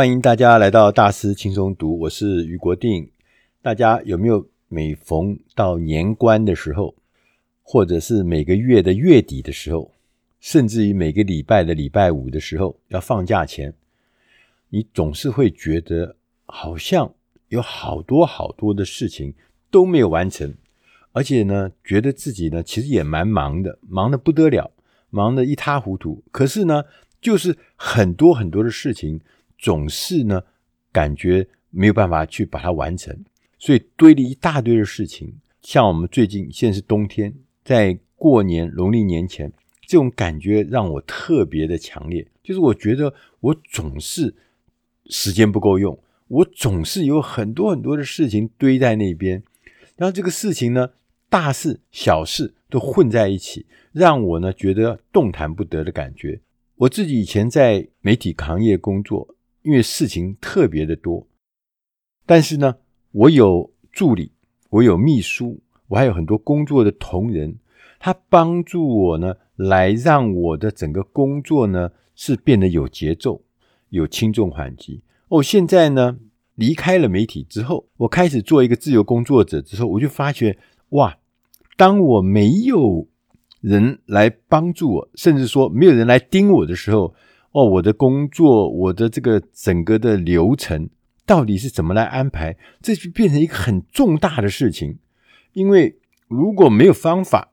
欢迎大家来到大师轻松读，我是俞国定。大家有没有每逢到年关的时候，或者是每个月的月底的时候，甚至于每个礼拜的礼拜五的时候要放假前，你总是会觉得好像有好多好多的事情都没有完成，而且呢，觉得自己呢其实也蛮忙的，忙得不得了，忙得一塌糊涂。可是呢，就是很多很多的事情。总是呢，感觉没有办法去把它完成，所以堆了一大堆的事情。像我们最近现在是冬天，在过年农历年前，这种感觉让我特别的强烈。就是我觉得我总是时间不够用，我总是有很多很多的事情堆在那边，然后这个事情呢，大事小事都混在一起，让我呢觉得动弹不得的感觉。我自己以前在媒体行业工作。因为事情特别的多，但是呢，我有助理，我有秘书，我还有很多工作的同仁，他帮助我呢，来让我的整个工作呢是变得有节奏、有轻重缓急。哦，现在呢离开了媒体之后，我开始做一个自由工作者之后，我就发觉哇，当我没有人来帮助我，甚至说没有人来盯我的时候。哦，我的工作，我的这个整个的流程到底是怎么来安排？这就变成一个很重大的事情。因为如果没有方法，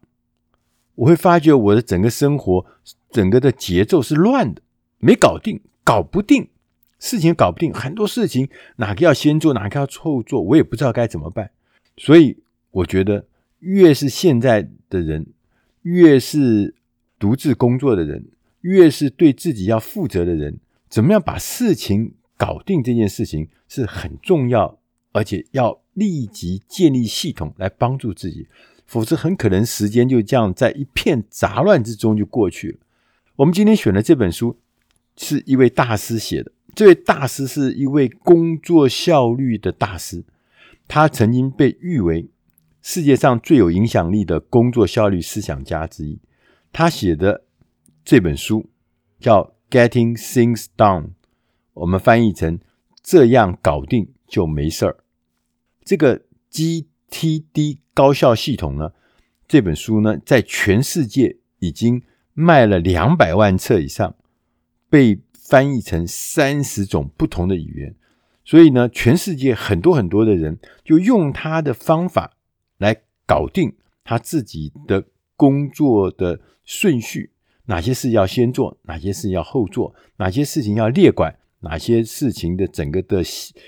我会发觉我的整个生活，整个的节奏是乱的，没搞定，搞不定，事情搞不定，很多事情哪个要先做，哪个要后做，我也不知道该怎么办。所以我觉得，越是现在的人，越是独自工作的人。越是对自己要负责的人，怎么样把事情搞定这件事情是很重要，而且要立即建立系统来帮助自己，否则很可能时间就这样在一片杂乱之中就过去了。我们今天选的这本书是一位大师写的，这位大师是一位工作效率的大师，他曾经被誉为世界上最有影响力的工作效率思想家之一，他写的。这本书叫《Getting Things Done》，我们翻译成“这样搞定就没事儿”。这个 GTD 高效系统呢，这本书呢，在全世界已经卖了两百万册以上，被翻译成三十种不同的语言。所以呢，全世界很多很多的人就用他的方法来搞定他自己的工作的顺序。哪些事要先做，哪些事要后做，哪些事情要列管，哪些事情的整个的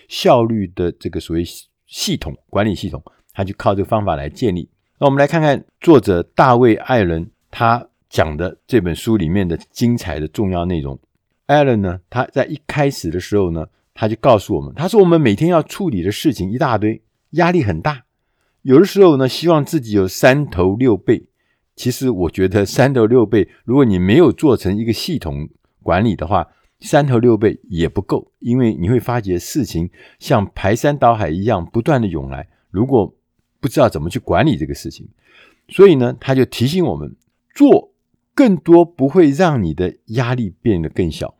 效率的这个所谓系统管理系统，他就靠这个方法来建立。那我们来看看作者大卫·艾伦他讲的这本书里面的精彩的重要内容。艾伦呢，他在一开始的时候呢，他就告诉我们，他说我们每天要处理的事情一大堆，压力很大，有的时候呢，希望自己有三头六臂。其实我觉得三头六臂，如果你没有做成一个系统管理的话，三头六臂也不够，因为你会发觉事情像排山倒海一样不断的涌来，如果不知道怎么去管理这个事情，所以呢，他就提醒我们做更多不会让你的压力变得更小。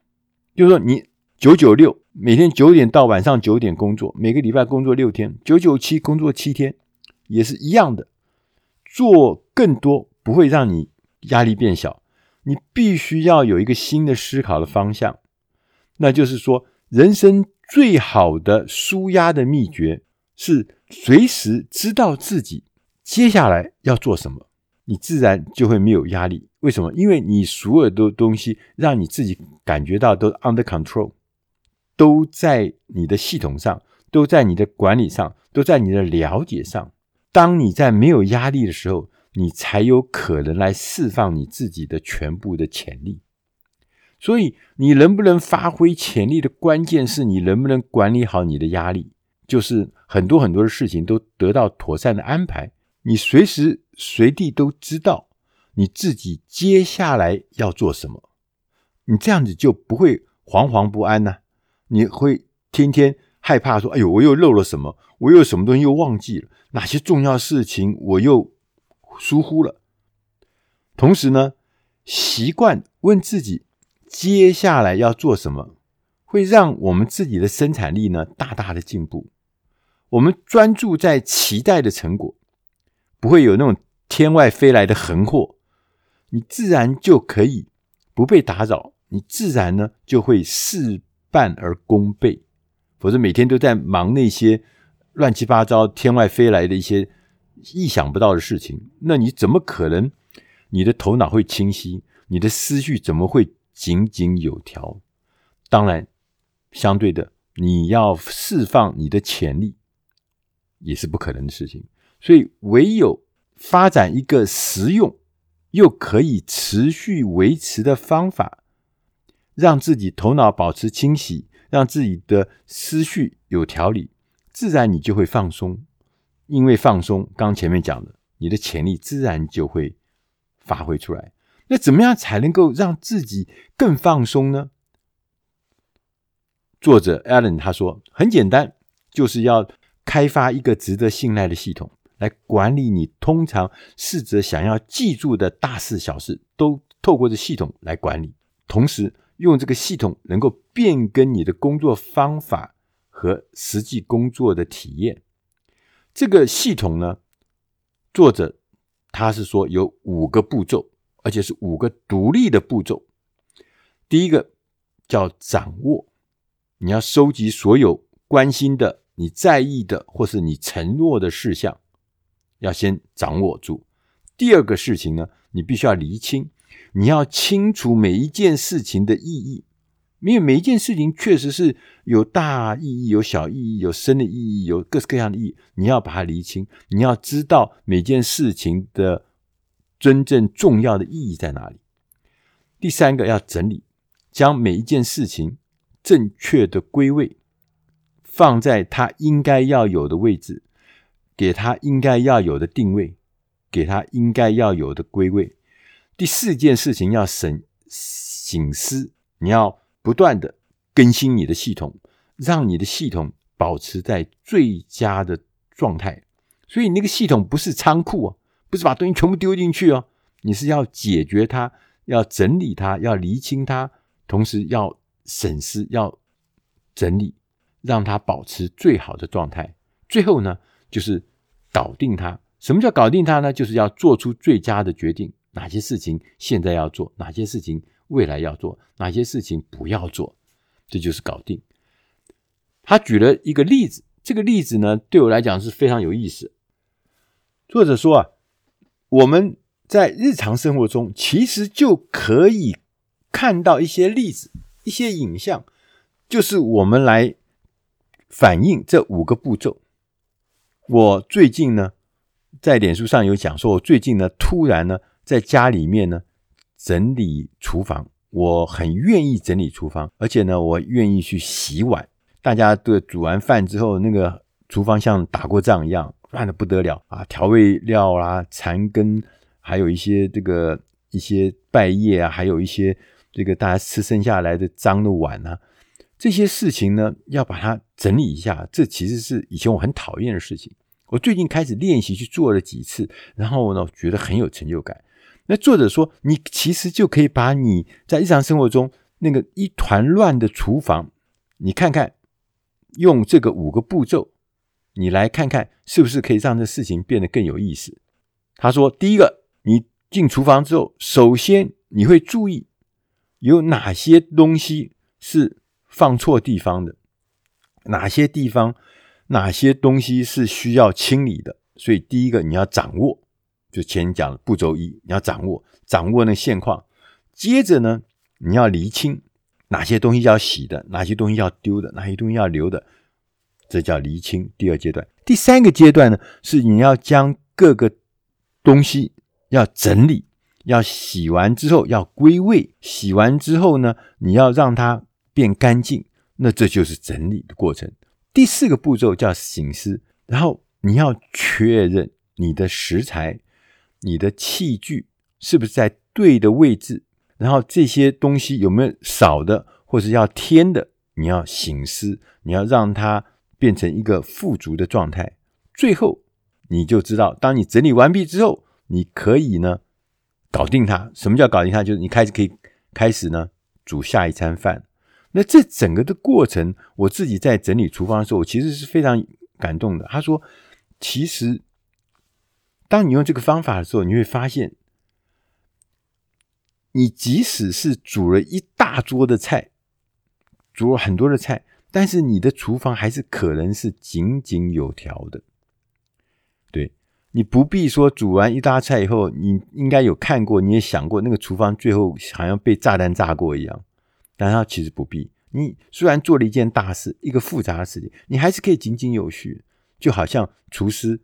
就是说，你九九六，每天九点到晚上九点工作，每个礼拜工作六天，九九七工作七天，也是一样的，做更多。不会让你压力变小，你必须要有一个新的思考的方向，那就是说，人生最好的舒压的秘诀是随时知道自己接下来要做什么，你自然就会没有压力。为什么？因为你所有的东西让你自己感觉到都 under control，都在你的系统上，都在你的管理上，都在你的了解上。当你在没有压力的时候，你才有可能来释放你自己的全部的潜力，所以你能不能发挥潜力的关键是你能不能管理好你的压力，就是很多很多的事情都得到妥善的安排，你随时随地都知道你自己接下来要做什么，你这样子就不会惶惶不安呢、你会天天害怕说：“哎呦，我又漏了什么？我又有什么东西又忘记了？哪些重要事情我又？”疏忽了，同时呢，习惯问自己接下来要做什么，会让我们自己的生产力呢大大的进步。我们专注在期待的成果，不会有那种天外飞来的横祸，你自然就可以不被打扰，你自然呢就会事半而功倍。否则每天都在忙那些乱七八糟、天外飞来的一些意想不到的事情，那你怎么可能你的头脑会清晰？你的思绪怎么会井井有条？当然，相对的，你要释放你的潜力也是不可能的事情。所以，唯有发展一个实用又可以持续维持的方法，让自己头脑保持清晰。让自己的思绪有条理，自然你就会放松。因为放松，刚前面讲的，你的潜力自然就会发挥出来。那怎么样才能够让自己更放松呢？作者 Allen 他说，很简单，就是要开发一个值得信赖的系统，来管理你通常试着想要记住的大事小事，都透过这系统来管理，同时。用这个系统能够变更你的工作方法和实际工作的体验。这个系统呢，作者他是说有五个步骤，而且是五个独立的步骤。第一个叫掌握，你要收集所有关心的、你在意的或是你承诺的事项，要先掌握住。第二个事情呢，你必须要厘清。你要清楚每一件事情的意义，因为每一件事情确实是有大意义、有小意义、有深的意义、有各式各样的意义。你要把它厘清，你要知道每件事情的真正重要的意义在哪里。第三个要整理，将每一件事情正确的归位，放在它应该要有的位置，给它应该要有的定位，给它应该要有的归位。第四件事情要省省思，你要不断的更新你的系统，让你的系统保持在最佳的状态。所以那个系统不是仓库啊，不是把东西全部丢进去哦，你是要解决它，要整理它，要厘清它，同时要审视，要整理，让它保持最好的状态。最后呢，就是搞定它。什么叫搞定它呢？就是要做出最佳的决定。哪些事情现在要做？哪些事情未来要做？哪些事情不要做？这就是搞定。他举了一个例子，这个例子呢，对我来讲是非常有意思。作者说啊，我们在日常生活中其实就可以看到一些例子、一些影像，就是我们来反映这五个步骤。我最近呢，在脸书上有讲说，我最近呢，突然呢。在家里面呢，整理厨房，我很愿意整理厨房，而且呢，我愿意去洗碗。大家都煮完饭之后，那个厨房像打过仗一样，乱得不得了啊！调味料啦、残羹，还有一些这个一些败叶啊，还有一些这个大家吃剩下来的脏的碗啊，这些事情呢，要把它整理一下。这其实是以前我很讨厌的事情，我最近开始练习去做了几次，然后呢，觉得很有成就感。那作者说，你其实就可以把你在日常生活中那个一团乱的厨房，你看看，用这个五个步骤，你来看看是不是可以让这事情变得更有意思。他说，第一个，你进厨房之后，首先你会注意有哪些东西是放错地方的，哪些地方，哪些东西是需要清理的。所以，第一个你要掌握。就前讲的步骤一，你要掌握掌握那现况。接着呢，你要厘清哪些东西要洗的，哪些东西要丢的，哪些东西要留的，这叫厘清。第二阶段，第三个阶段呢，是你要将各个东西要整理，要洗完之后要归位，洗完之后呢，你要让它变干净，那这就是整理的过程。第四个步骤叫醒思，然后你要确认你的食材。你的器具是不是在对的位置？然后这些东西有没有少的，或是要添的？你要省思，你要让它变成一个富足的状态。最后，你就知道，当你整理完毕之后，你可以呢搞定它。什么叫搞定它？就是你开始可以开始呢煮下一餐饭。那这整个的过程，我自己在整理厨房的时候，我其实是非常感动的。他说，其实当你用这个方法的时候，你会发现，你即使是煮了一大桌的菜，煮了很多的菜，但是你的厨房还是可能是井井有条的。对，你不必说煮完一大菜以后，你应该有看过，你也想过那个厨房最后好像被炸弹炸过一样。但它其实不必。你虽然做了一件大事，一个复杂的事情，你还是可以井井有序，就好像厨师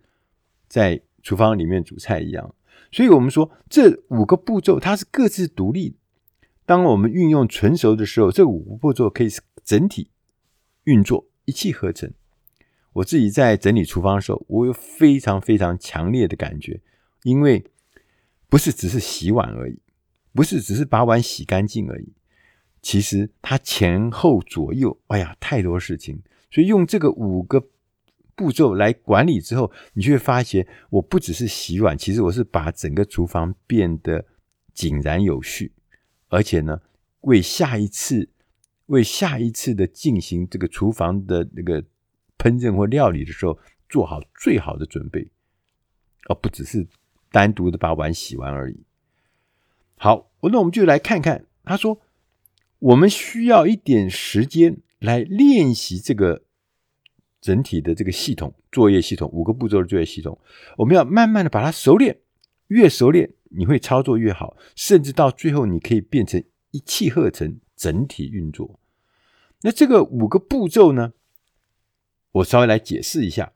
在厨房里面煮菜一样。所以，我们说这五个步骤它是各自独立。当我们运用纯熟的时候，这五个步骤可以整体运作，一气呵成。我自己在整理厨房的时候，我有非常非常强烈的感觉，因为不是只是洗碗而已，不是只是把碗洗干净而已。其实它前后左右，哎呀，太多事情。所以用这个五个步骤来管理之后，你就会发现，我不只是洗碗，其实我是把整个厨房变得井然有序，而且呢，为下一次、为下一次的进行这个厨房的那个烹饪或料理的时候，做好最好的准备，而不只是单独的把碗洗完而已。好，那我们就来看看，他说。我们需要一点时间来练习这个整体的这个系统作业系统，五个步骤的作业系统。我们要慢慢的把它熟练，越熟练你会操作越好，甚至到最后你可以变成一气呵成，整体运作。那这个五个步骤呢，我稍微来解释一下。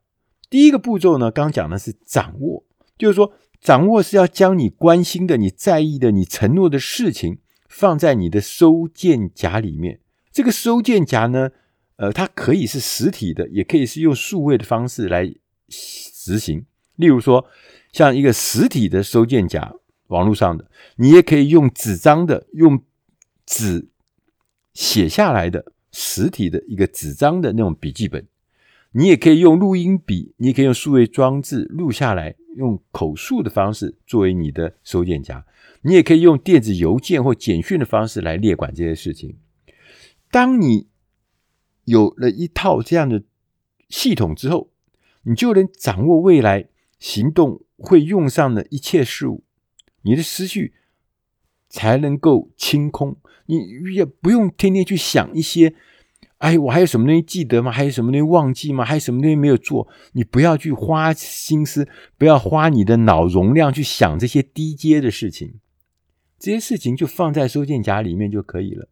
第一个步骤呢，刚讲的是掌握，就是说掌握是要将你关心的、你在意的、你承诺的事情。放在你的收件夹里面。这个收件夹呢，呃，它可以是实体的，也可以是用数位的方式来执行。例如说，像一个实体的收件夹，网络上的，你也可以用纸张的，用纸写下来的实体的一个纸张的那种笔记本。你也可以用录音笔，你也可以用数位装置录下来，用口述的方式作为你的收件夹。你也可以用电子邮件或简讯的方式来列管这些事情。当你有了一套这样的系统之后，你就能掌握未来行动会用上的一切事物，你的思绪才能够清空。你也不用天天去想一些，哎，我还有什么东西记得吗？还有什么东西忘记吗？还有什么东西没有做？你不要去花心思，不要花你的脑容量去想这些低阶的事情。这些事情就放在收件夹里面就可以了。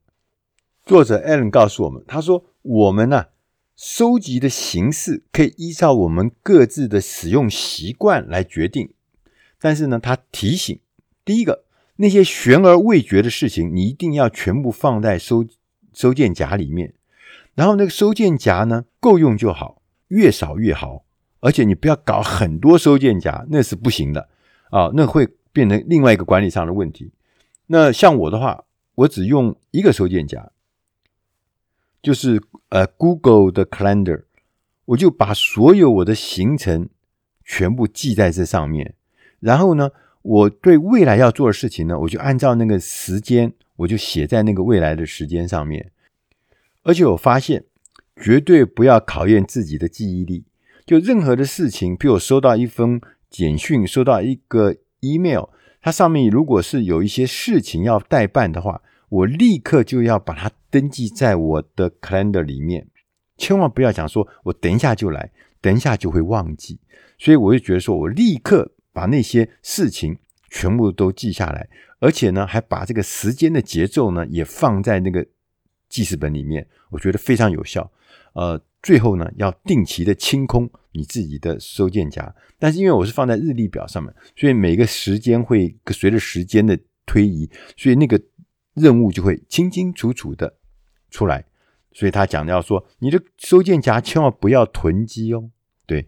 作者 Allen 告诉我们，他说：“我们呢、收集的形式可以依照我们各自的使用习惯来决定。但是呢，他提醒，第一个，那些悬而未决的事情，你一定要全部放在收收件夹里面。然后那个收件夹呢，够用就好，越少越好。而且你不要搞很多收件夹，那是不行的啊，那会变成另外一个管理上的问题。”那像我的话，我只用一个收件夹，就是呃 Google 的 Calendar，我就把所有我的行程全部记在这上面。然后呢，我对未来要做的事情呢，我就按照那个时间，我就写在那个未来的时间上面。而且我发现，绝对不要考验自己的记忆力。就任何的事情，比如收到一封简讯，收到一个 email。它上面如果是有一些事情要代办的话，我立刻就要把它登记在我的 calendar 里面，千万不要讲说我等一下就来，等一下就会忘记。所以我就觉得说我立刻把那些事情全部都记下来，而且呢，还把这个时间的节奏呢也放在那个记事本里面，我觉得非常有效。呃。最后呢，要定期的清空你自己的收件夹，但是因为我是放在日历表上面，所以每个时间会随着时间的推移，所以那个任务就会清清楚楚的出来。所以他讲的要说，你的收件夹千万不要囤积哦。对，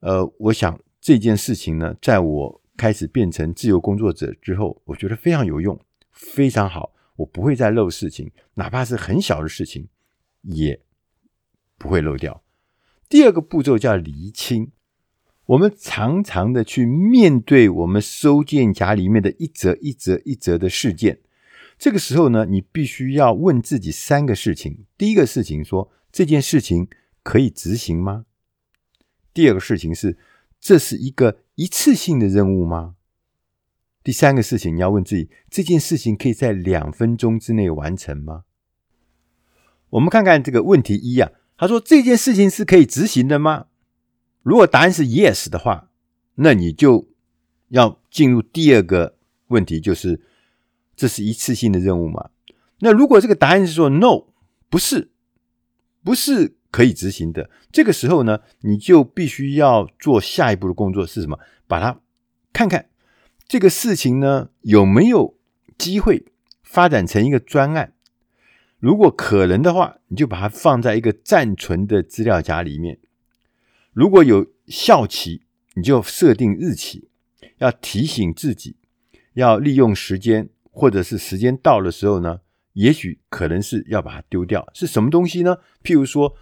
呃，我想这件事情呢，在我开始变成自由工作者之后，我觉得非常有用，非常好，我不会再漏事情，哪怕是很小的事情，也。不会漏掉。第二个步骤叫厘清。我们常常的去面对我们收件夹里面的一则一则一则的事件，这个时候呢，你必须要问自己三个事情：第一个事情说，这件事情可以执行吗？第二个事情是，这是一个一次性的任务吗？第三个事情，你要问自己，这件事情可以在两分钟之内完成吗？我们看看这个问题一啊，他说这件事情是可以执行的吗？如果答案是 yes 的话，那你就要进入第二个问题，就是这是一次性的任务吗？那如果这个答案是说 no，不是，不是可以执行的，这个时候呢，你就必须要做下一步的工作是什么？把它看看这个事情呢，有没有机会发展成一个专案。如果可能的话，你就把它放在一个暂存的资料夹里面。如果有效期，你就设定日期，要提醒自己，要利用时间，或者是时间到的时候呢，也许可能是要把它丢掉。是什么东西呢？譬如说，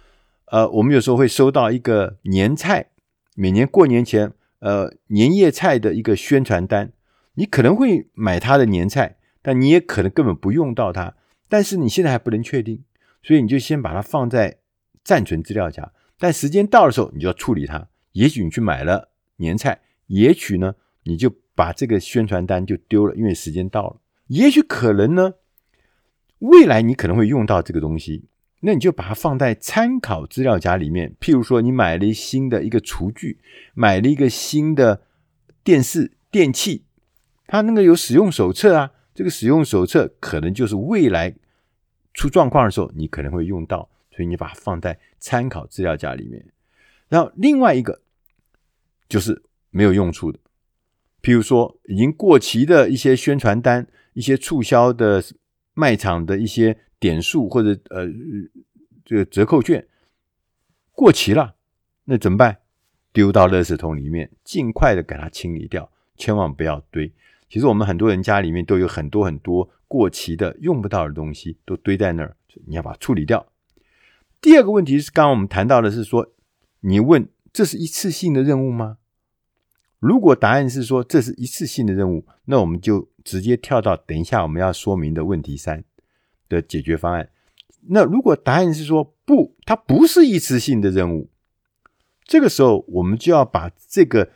呃，我们有时候会收到一个年菜，每年过年前，呃，年夜菜的一个宣传单，你可能会买它的年菜，但你也可能根本不用到它。但是你现在还不能确定，所以你就先把它放在暂存资料夹。但时间到的时候，你就要处理它。也许你去买了年菜，也许呢，你就把这个宣传单就丢了，因为时间到了。也许可能呢，未来你可能会用到这个东西，那你就把它放在参考资料夹里面。譬如说，你买了一新的一个厨具，买了一个新的电视电器，它那个有使用手册啊。这个使用手册可能就是未来出状况的时候，你可能会用到，所以你把它放在参考资料夹里面。然后另外一个就是没有用处的，譬如说已经过期的一些宣传单、一些促销的卖场的一些点数或者呃这个折扣券过期了，那怎么办？丢到垃圾桶里面，尽快的给它清理掉，千万不要堆。其实我们很多人家里面都有很多很多过期的用不到的东西，都堆在那儿，你要把它处理掉。第二个问题是，刚刚我们谈到的是说，你问这是一次性的任务吗？如果答案是说这是一次性的任务，那我们就直接跳到等一下我们要说明的问题三的解决方案。那如果答案是说不，它不是一次性的任务，这个时候我们就要把这个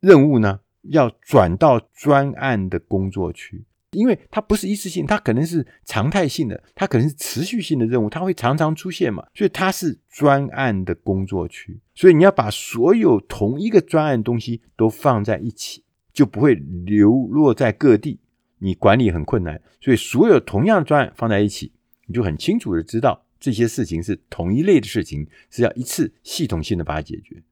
任务呢，要转到专案的工作区，因为它不是一次性，它可能是常态性的，它可能是持续性的任务，它会常常出现嘛，所以它是专案的工作区。所以你要把所有同一个专案东西都放在一起，就不会流落在各地，你管理很困难。所以所有同样的专案放在一起，你就很清楚的知道这些事情是同一类的事情，是要一次系统性的把它解决。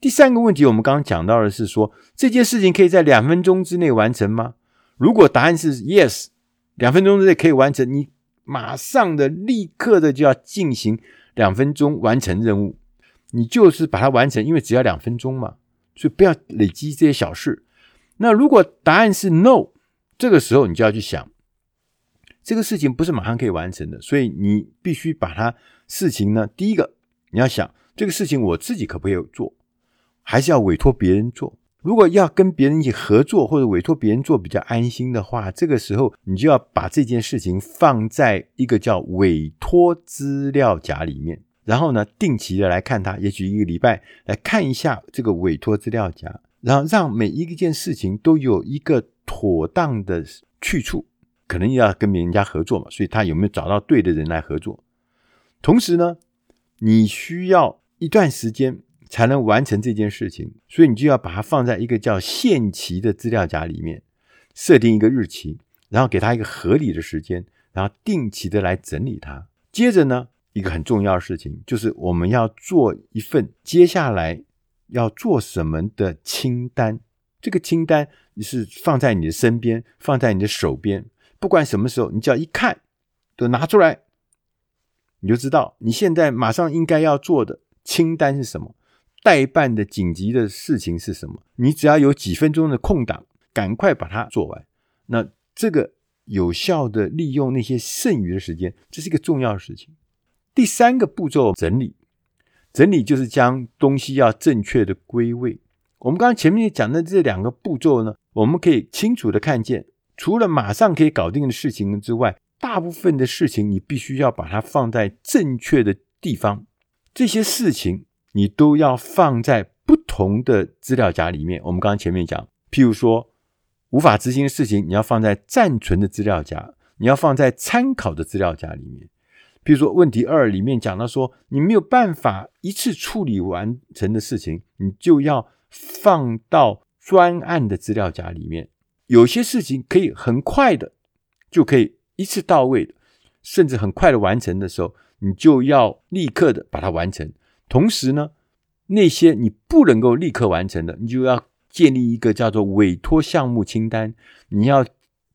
第三个问题，我们刚刚讲到的是说，这件事情可以在两分钟之内完成吗？如果答案是 yes，两分钟之内可以完成，你马上的、立刻的就要进行两分钟完成任务，你就是把它完成，因为只要两分钟嘛，所以不要累积这些小事。那如果答案是 no，这个时候你就要去想，这个事情不是马上可以完成的，所以你必须把它事情呢，第一个你要想这个事情我自己可不可以做。还是要委托别人做。如果要跟别人一起合作，或者委托别人做比较安心的话，这个时候你就要把这件事情放在一个叫委托资料夹里面，然后呢，定期的来看它，也许一个礼拜来看一下这个委托资料夹，然后让每一件事情都有一个妥当的去处。可能要跟别人家合作嘛，所以他有没有找到对的人来合作？同时呢，你需要一段时间。才能完成这件事情，所以你就要把它放在一个叫限期的资料夹里面，设定一个日期，然后给它一个合理的时间，然后定期的来整理它。接着呢，一个很重要的事情就是我们要做一份接下来要做什么的清单。这个清单你是放在你的身边，放在你的手边，不管什么时候，你只要一看，都拿出来，你就知道你现在马上应该要做的清单是什么。待办的紧急的事情是什么？你只要有几分钟的空档，赶快把它做完。那这个有效的利用那些剩余的时间，这是一个重要的事情。第三个步骤，整理。整理就是将东西要正确的归位。我们刚刚前面讲的这两个步骤呢，我们可以清楚的看见，除了马上可以搞定的事情之外，大部分的事情你必须要把它放在正确的地方。这些事情你都要放在不同的资料夹里面。我们刚刚前面讲，譬如说无法执行的事情，你要放在暂存的资料夹，你要放在参考的资料夹里面。譬如说问题二里面讲到说，你没有办法一次处理完成的事情，你就要放到专案的资料夹里面。有些事情可以很快的就可以一次到位的，甚至很快的完成的时候，你就要立刻的把它完成。同时呢，那些你不能够立刻完成的，你就要建立一个叫做委托项目清单。你要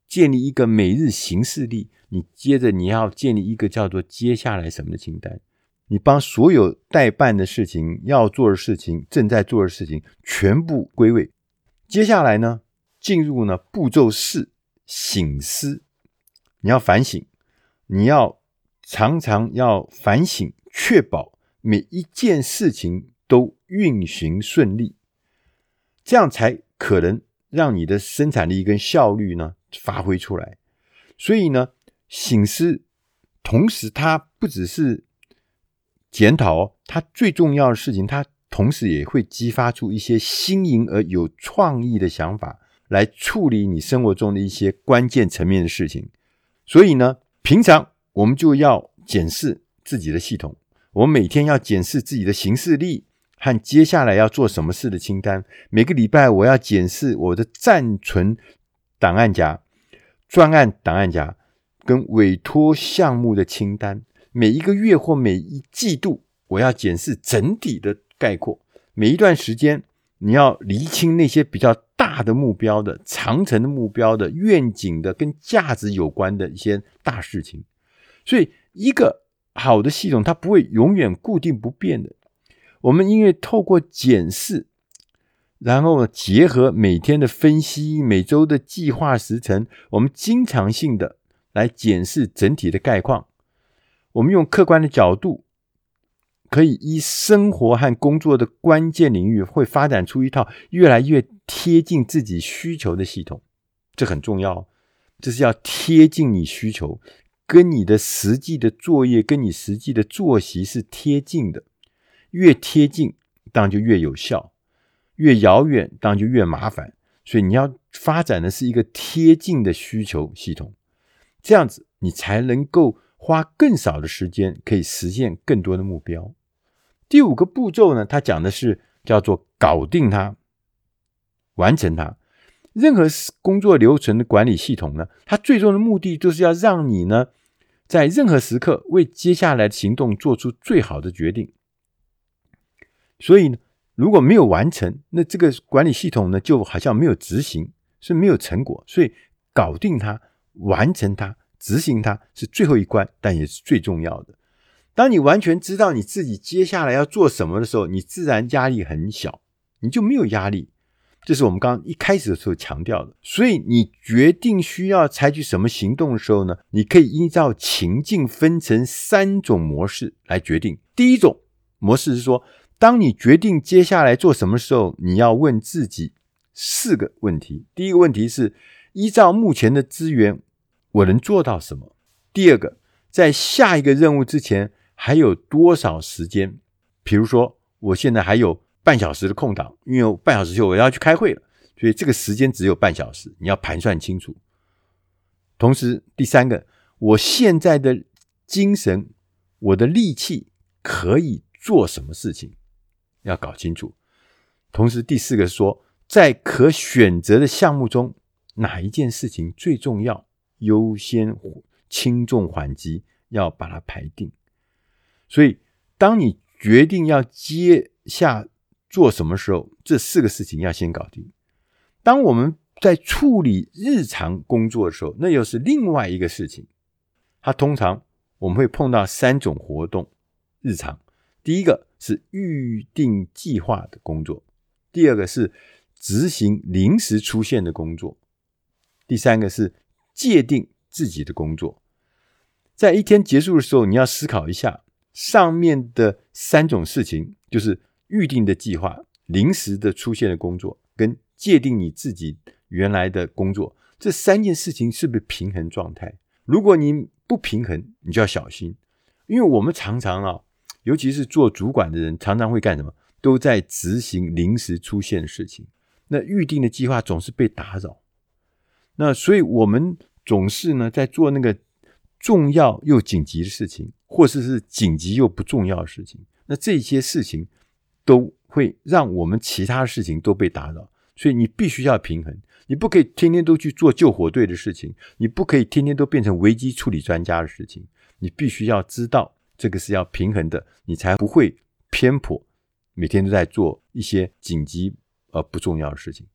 建立一个每日行事历，你接着你要建立一个叫做接下来什么的清单。你帮所有待办的事情、要做的事情、正在做的事情全部归位。接下来呢，进入呢步骤四，醒思，你要反省，你要常常要反省，确保每一件事情都运行顺利，这样才可能让你的生产力跟效率呢发挥出来。所以呢，醒思，同时它不只是检讨哦，它最重要的事情，它同时也会激发出一些新颖而有创意的想法。来处理你生活中的一些关键层面的事情，所以呢，平常我们就要检视自己的系统，我每天要检视自己的行事历和接下来要做什么事的清单。每个礼拜我要检视我的暂存档案夹、专案档案夹跟委托项目的清单。每一个月或每一季度，我要检视整体的概括。每一段时间。你要厘清那些比较大的目标的、长程的目标的、愿景的、跟价值有关的一些大事情。所以，一个好的系统它不会永远固定不变的。我们因为透过检视，然后结合每天的分析、每周的计划时程，我们经常性的来检视整体的概况。我们用客观的角度。可以依生活和工作的关键领域，会发展出一套越来越贴近自己需求的系统，这很重要。这是要贴近你需求，跟你的实际的作业、跟你实际的作息是贴近的。越贴近，当然就越有效；越遥远，当然就越麻烦。所以你要发展的是一个贴近的需求系统，这样子你才能够花更少的时间，可以实现更多的目标。第五个步骤呢，它讲的是叫做搞定它，完成它。任何工作流程的管理系统呢，它最终的目的就是要让你呢，在任何时刻为接下来的行动做出最好的决定。所以呢，如果没有完成，那这个管理系统呢，就好像没有执行，是没有成果。所以搞定它，完成它，执行它是最后一关，但也是最重要的。当你完全知道你自己接下来要做什么的时候，你自然压力很小，你就没有压力。这是我们刚刚一开始的时候强调的。所以你决定需要采取什么行动的时候呢，你可以依照情境分成三种模式来决定。第一种模式是说，当你决定接下来做什么时候，你要问自己四个问题。第一个问题是：依照目前的资源，我能做到什么？第二个，在下一个任务之前。还有多少时间？比如说，我现在还有半小时的空档，因为半小时后我要去开会了，所以这个时间只有半小时，你要盘算清楚。同时，第三个，我现在的精神、我的力气可以做什么事情，要搞清楚。同时，第四个说，在可选择的项目中，哪一件事情最重要，优先、轻重缓急，要把它排定。所以，当你决定要接下做什么时候，这四个事情要先搞定。当我们在处理日常工作的时候，那又是另外一个事情。它通常我们会碰到三种活动：日常，第一个是预定计划的工作；第二个是执行临时出现的工作；第三个是界定自己的工作。在一天结束的时候，你要思考一下。上面的三种事情，就是预定的计划、临时的出现的工作，跟界定你自己原来的工作，这三件事情是不是平衡状态？如果你不平衡，你就要小心，因为我们常常啊，尤其是做主管的人，常常会干什么？都在执行临时出现的事情，那预定的计划总是被打扰。那所以我们总是呢，在做那个重要又紧急的事情，或者是，是紧急又不重要的事情。那这些事情都会让我们其他事情都被打扰。所以你必须要平衡，你不可以天天都去做救火队的事情，你不可以天天都变成危机处理专家的事情。你必须要知道这个是要平衡的，你才不会偏颇，每天都在做一些紧急而不重要的事情。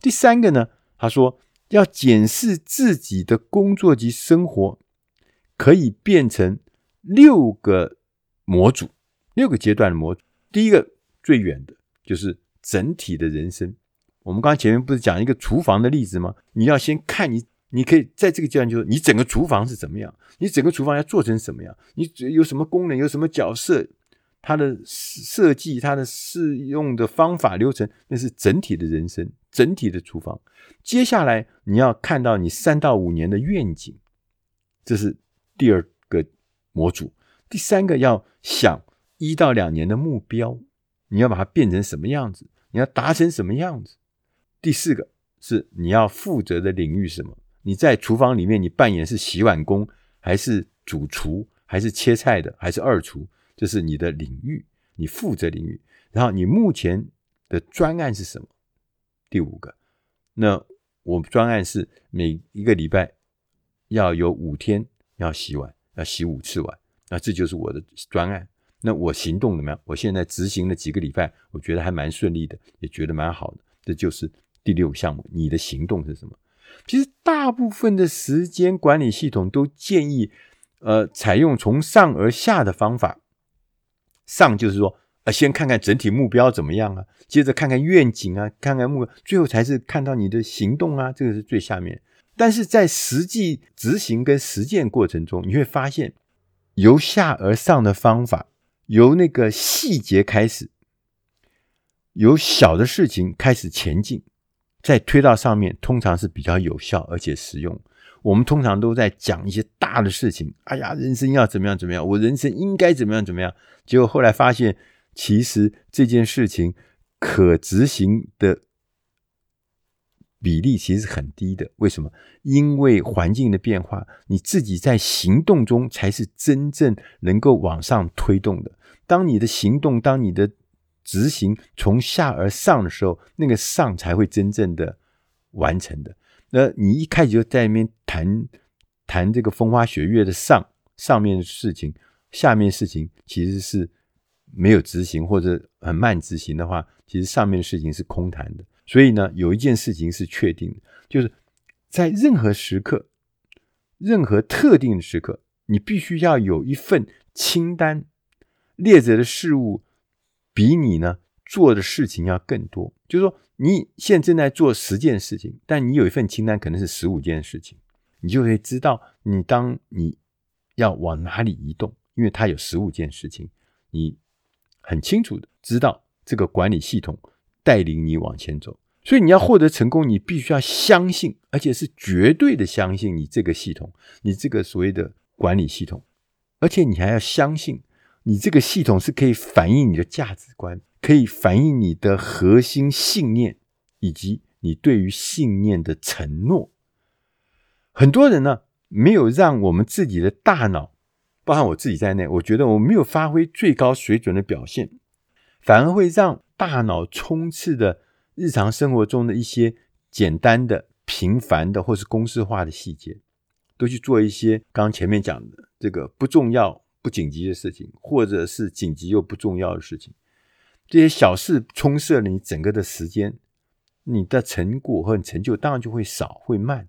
第三个呢，他说要检视自己的工作及生活，可以变成六个模组，六个阶段的模。第一个最远的就是整体的人生。我们刚刚前面不是讲一个厨房的例子吗？你要先看你，你可以在这个阶段就是你整个厨房是怎么样，你整个厨房要做成什么样，你有什么功能，有什么角色，它的设计、它的适用的方法、流程，那是整体的人生，整体的厨房。接下来你要看到你三到五年的愿景，这是第二个模组。第三个要想一到两年的目标，你要把它变成什么样子，你要达成什么样子。第四个是你要负责的领域是什么？你在厨房里面，你扮演是洗碗工，还是主厨，还是切菜的，还是二厨？这是你的领域，你负责领域。然后你目前的专案是什么？第五个，那我专案是每一个礼拜要有五天要洗碗，要洗五次碗，那这就是我的专案。那我行动怎么样？我现在执行了几个礼拜，我觉得还蛮顺利的，也觉得蛮好的。这就是。第六个项目，你的行动是什么？其实大部分的时间管理系统都建议，呃，采用从上而下的方法。上就是说，呃，先看看整体目标怎么样啊，接着看看愿景啊，看看目标，最后才是看到你的行动啊，这个是最下面。但是在实际执行跟实践过程中，你会发现，由下而上的方法，由那个细节开始，由小的事情开始前进。再推到上面，通常是比较有效而且实用。我们通常都在讲一些大的事情，哎呀，人生要怎么样怎么样，我人生应该怎么样怎么样。结果后来发现，其实这件事情可执行的比例其实很低的。为什么？因为环境的变化，你自己在行动中才是真正能够往上推动的。当你的行动，当你的执行从下而上的时候，那个上才会真正的完成的。那你一开始就在那边谈谈这个风花雪月的上上面的事情，下面事情其实是没有执行或者很慢执行的话，其实上面的事情是空谈的。所以呢，有一件事情是确定的，就是在任何时刻、任何特定的时刻，你必须要有一份清单，列着的事物。比你呢做的事情要更多，就是说你现在正在做十件事情，但你有一份清单，可能是十五件事情，你就会知道你当你要往哪里移动，因为它有十五件事情，你很清楚的知道这个管理系统带领你往前走。所以你要获得成功，你必须要相信，而且是绝对的相信你这个系统，你这个所谓的管理系统，而且你还要相信。你这个系统是可以反映你的价值观，可以反映你的核心信念，以及你对于信念的承诺。很多人呢，没有让我们自己的大脑，包含我自己在内，我觉得我没有发挥最高水准的表现，反而会让大脑充斥的日常生活中的一些简单的、平凡的或是公式化的细节，都去做一些刚前面讲的这个不重要。不紧急的事情，或者是紧急又不重要的事情，这些小事充塞了你整个的时间，你的成果和成就当然就会少，会慢。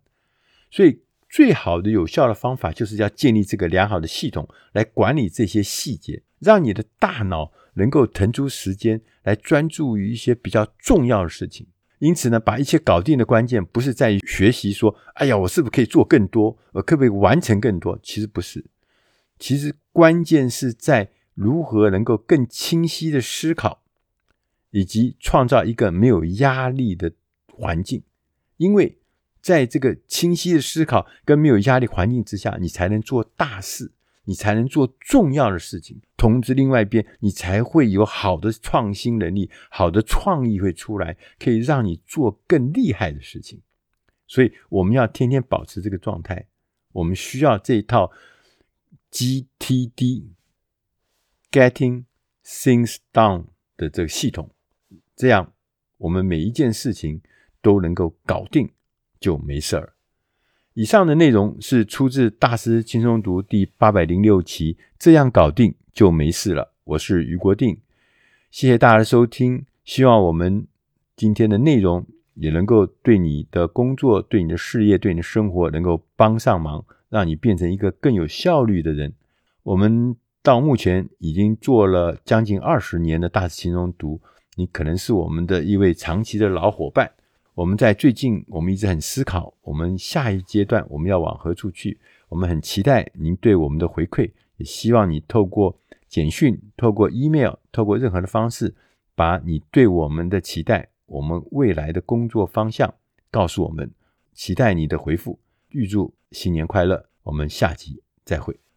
所以，最好的有效的方法就是要建立这个良好的系统来管理这些细节，让你的大脑能够腾出时间来专注于一些比较重要的事情。因此呢，把一切搞定的关键不是在于学习说：“哎呀，我是不是可以做更多？我可不可以完成更多？”其实不是。其实关键是在如何能够更清晰的思考，以及创造一个没有压力的环境。因为在这个清晰的思考跟没有压力环境之下，你才能做大事，你才能做重要的事情。同时，另外一边，你才会有好的创新能力，好的创意会出来，可以让你做更厉害的事情。所以，我们要天天保持这个状态。我们需要这一套 GTD（Getting Things Done） 的这个系统，这样我们每一件事情都能够搞定，就没事儿。以上的内容是出自《大师轻松读》第八百零六期，这样搞定就没事了。我是余国定，谢谢大家的收听，希望我们今天的内容。也能够对你的工作、对你的事业、对你的生活能够帮上忙，让你变成一个更有效率的人。我们到目前已经做了将近二十年的大师轻松读，你可能是我们的一位长期的老伙伴。我们在最近，我们一直很思考，我们下一阶段我们要往何处去。我们很期待您对我们的回馈，也希望你透过简讯、透过 email、透过任何的方式，把你对我们的期待。我们未来的工作方向，告诉我们，期待你的回复。预祝新年快乐，我们下集再会。